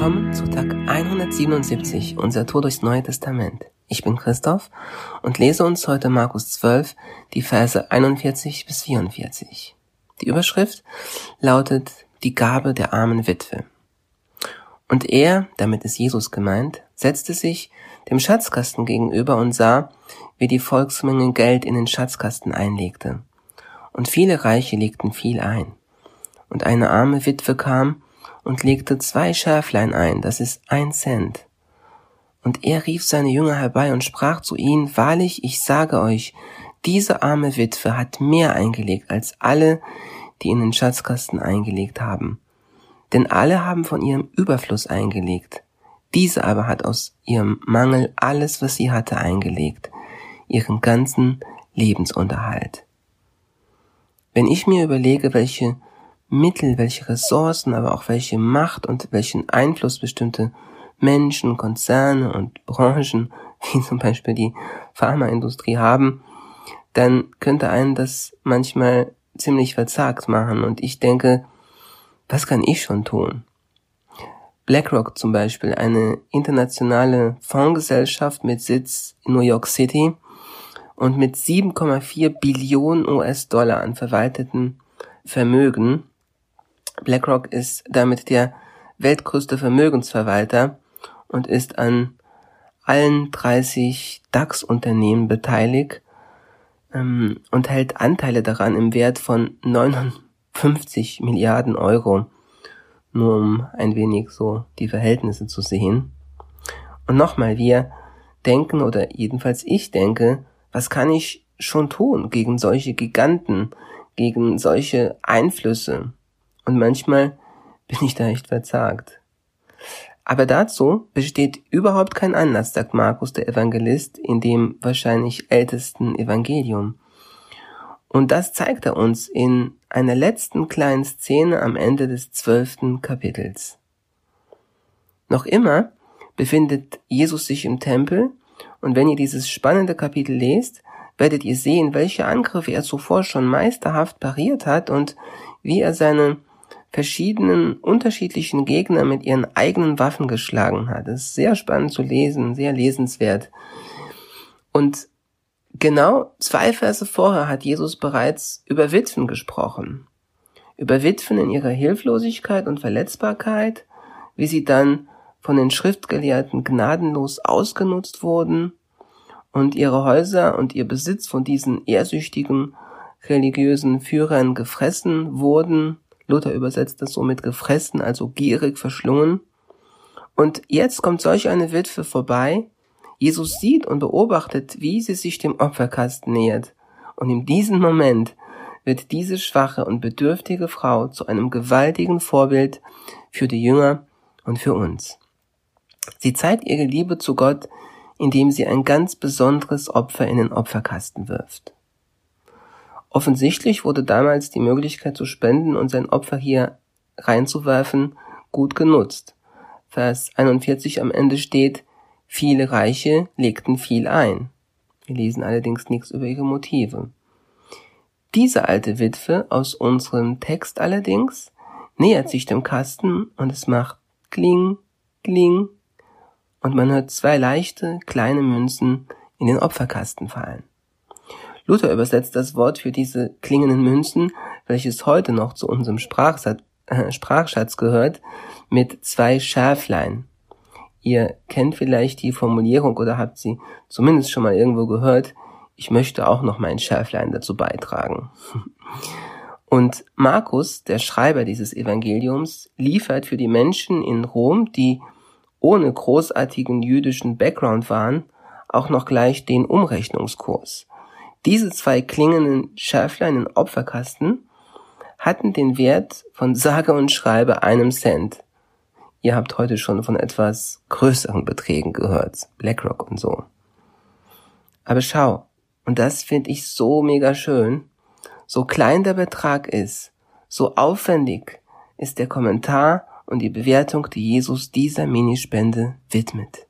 Willkommen zu Tag 177 unser Tour durchs Neue Testament. Ich bin Christoph und lese uns heute Markus 12, die Verse 41 bis 44. Die Überschrift lautet Die Gabe der armen Witwe. Und er, damit ist Jesus gemeint, setzte sich dem Schatzkasten gegenüber und sah, wie die Volksmenge Geld in den Schatzkasten einlegte. Und viele Reiche legten viel ein. Und eine arme Witwe kam und legte zwei Schärflein ein, das ist ein Cent. Und er rief seine Jünger herbei und sprach zu ihnen, Wahrlich, ich sage euch, diese arme Witwe hat mehr eingelegt als alle, die in den Schatzkasten eingelegt haben. Denn alle haben von ihrem Überfluss eingelegt. Diese aber hat aus ihrem Mangel alles, was sie hatte, eingelegt, ihren ganzen Lebensunterhalt. Wenn ich mir überlege, welche Mittel, welche Ressourcen, aber auch welche Macht und welchen Einfluss bestimmte Menschen, Konzerne und Branchen, wie zum Beispiel die Pharmaindustrie haben, dann könnte einen das manchmal ziemlich verzagt machen. Und ich denke, was kann ich schon tun? BlackRock zum Beispiel, eine internationale Fondsgesellschaft mit Sitz in New York City und mit 7,4 Billionen US-Dollar an verwalteten Vermögen, BlackRock ist damit der weltgrößte Vermögensverwalter und ist an allen 30 DAX-Unternehmen beteiligt ähm, und hält Anteile daran im Wert von 59 Milliarden Euro, nur um ein wenig so die Verhältnisse zu sehen. Und nochmal, wir denken, oder jedenfalls ich denke, was kann ich schon tun gegen solche Giganten, gegen solche Einflüsse? Und manchmal bin ich da echt verzagt. Aber dazu besteht überhaupt kein Anlass, sagt Markus der Evangelist in dem wahrscheinlich ältesten Evangelium. Und das zeigt er uns in einer letzten kleinen Szene am Ende des zwölften Kapitels. Noch immer befindet Jesus sich im Tempel und wenn ihr dieses spannende Kapitel lest, werdet ihr sehen, welche Angriffe er zuvor schon meisterhaft pariert hat und wie er seine verschiedenen unterschiedlichen Gegner mit ihren eigenen Waffen geschlagen hat. Es ist sehr spannend zu lesen, sehr lesenswert. Und genau zwei Verse vorher hat Jesus bereits über Witwen gesprochen. Über Witwen in ihrer Hilflosigkeit und Verletzbarkeit, wie sie dann von den Schriftgelehrten gnadenlos ausgenutzt wurden und ihre Häuser und ihr Besitz von diesen ehrsüchtigen religiösen Führern gefressen wurden Luther übersetzt das so mit gefressen, also gierig verschlungen. Und jetzt kommt solch eine Witwe vorbei. Jesus sieht und beobachtet, wie sie sich dem Opferkasten nähert. Und in diesem Moment wird diese schwache und bedürftige Frau zu einem gewaltigen Vorbild für die Jünger und für uns. Sie zeigt ihre Liebe zu Gott, indem sie ein ganz besonderes Opfer in den Opferkasten wirft. Offensichtlich wurde damals die Möglichkeit zu spenden und sein Opfer hier reinzuwerfen gut genutzt. Vers 41 am Ende steht, viele Reiche legten viel ein. Wir lesen allerdings nichts über ihre Motive. Diese alte Witwe aus unserem Text allerdings nähert sich dem Kasten und es macht kling, kling und man hört zwei leichte kleine Münzen in den Opferkasten fallen. Luther übersetzt das Wort für diese klingenden Münzen, welches heute noch zu unserem Sprachsatz, äh, Sprachschatz gehört, mit zwei Schärflein. Ihr kennt vielleicht die Formulierung oder habt sie zumindest schon mal irgendwo gehört. Ich möchte auch noch mein Schärflein dazu beitragen. Und Markus, der Schreiber dieses Evangeliums, liefert für die Menschen in Rom, die ohne großartigen jüdischen Background waren, auch noch gleich den Umrechnungskurs. Diese zwei klingenden Schärflein im Opferkasten hatten den Wert von sage und schreibe einem Cent. Ihr habt heute schon von etwas größeren Beträgen gehört, BlackRock und so. Aber schau, und das finde ich so mega schön, so klein der Betrag ist, so aufwendig ist der Kommentar und die Bewertung, die Jesus dieser Minispende widmet.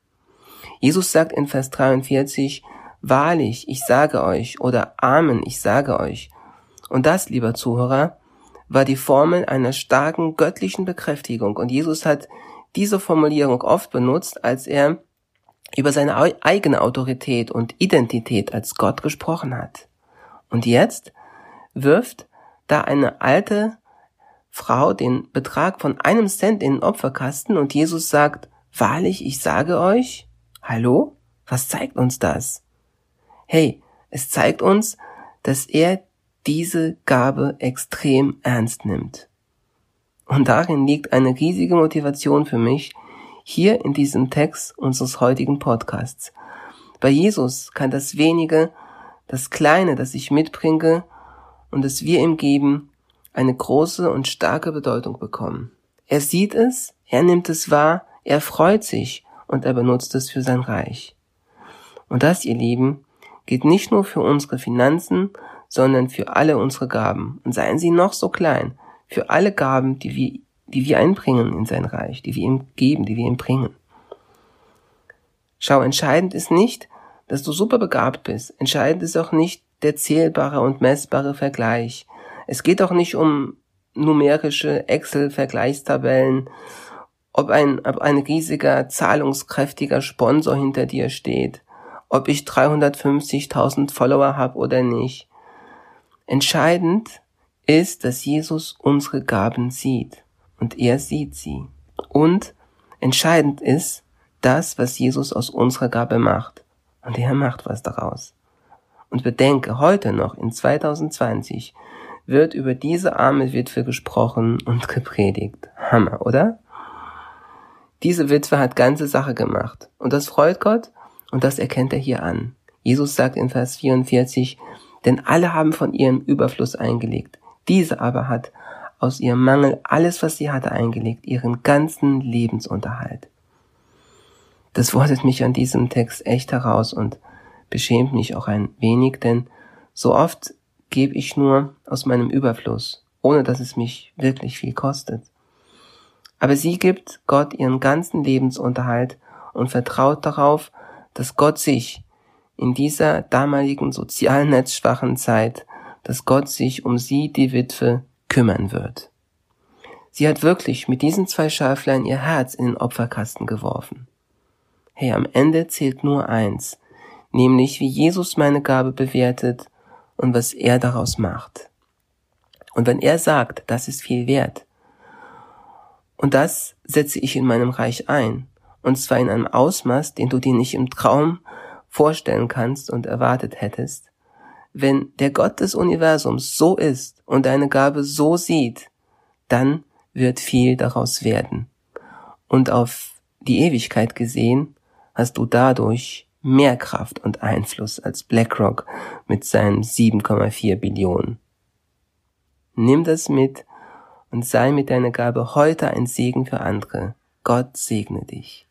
Jesus sagt in Vers 43, Wahrlich, ich sage euch oder Amen, ich sage euch. Und das, lieber Zuhörer, war die Formel einer starken göttlichen Bekräftigung. Und Jesus hat diese Formulierung oft benutzt, als er über seine eigene Autorität und Identität als Gott gesprochen hat. Und jetzt wirft da eine alte Frau den Betrag von einem Cent in den Opferkasten und Jesus sagt, wahrlich, ich sage euch, hallo? Was zeigt uns das? Hey, es zeigt uns, dass er diese Gabe extrem ernst nimmt. Und darin liegt eine riesige Motivation für mich, hier in diesem Text unseres heutigen Podcasts. Bei Jesus kann das wenige, das Kleine, das ich mitbringe und das wir ihm geben, eine große und starke Bedeutung bekommen. Er sieht es, er nimmt es wahr, er freut sich und er benutzt es für sein Reich. Und das, ihr Lieben, gilt nicht nur für unsere Finanzen, sondern für alle unsere Gaben. Und seien sie noch so klein, für alle Gaben, die wir, die wir einbringen in sein Reich, die wir ihm geben, die wir ihm bringen. Schau, entscheidend ist nicht, dass du super begabt bist. Entscheidend ist auch nicht der zählbare und messbare Vergleich. Es geht auch nicht um numerische Excel-Vergleichstabellen, ob ein, ob ein riesiger, zahlungskräftiger Sponsor hinter dir steht, ob ich 350.000 Follower habe oder nicht. Entscheidend ist, dass Jesus unsere Gaben sieht und er sieht sie. Und entscheidend ist das, was Jesus aus unserer Gabe macht. Und er macht was daraus. Und bedenke, heute noch in 2020 wird über diese arme Witwe gesprochen und gepredigt. Hammer, oder? Diese Witwe hat ganze Sache gemacht. Und das freut Gott und das erkennt er hier an. Jesus sagt in Vers 44, denn alle haben von ihrem Überfluss eingelegt. Diese aber hat aus ihrem Mangel alles, was sie hatte, eingelegt, ihren ganzen Lebensunterhalt. Das fordert mich an diesem Text echt heraus und beschämt mich auch ein wenig, denn so oft gebe ich nur aus meinem Überfluss, ohne dass es mich wirklich viel kostet. Aber sie gibt Gott ihren ganzen Lebensunterhalt und vertraut darauf, dass Gott sich in dieser damaligen sozialnetzschwachen Zeit, dass Gott sich um sie, die Witwe, kümmern wird. Sie hat wirklich mit diesen zwei Schaflein ihr Herz in den Opferkasten geworfen. Hey, am Ende zählt nur eins, nämlich wie Jesus meine Gabe bewertet und was er daraus macht. Und wenn er sagt, das ist viel wert, und das setze ich in meinem Reich ein, und zwar in einem Ausmaß, den du dir nicht im Traum vorstellen kannst und erwartet hättest, wenn der Gott des Universums so ist und deine Gabe so sieht, dann wird viel daraus werden. Und auf die Ewigkeit gesehen hast du dadurch mehr Kraft und Einfluss als BlackRock mit seinen 7,4 Billionen. Nimm das mit und sei mit deiner Gabe heute ein Segen für andere. Gott segne dich.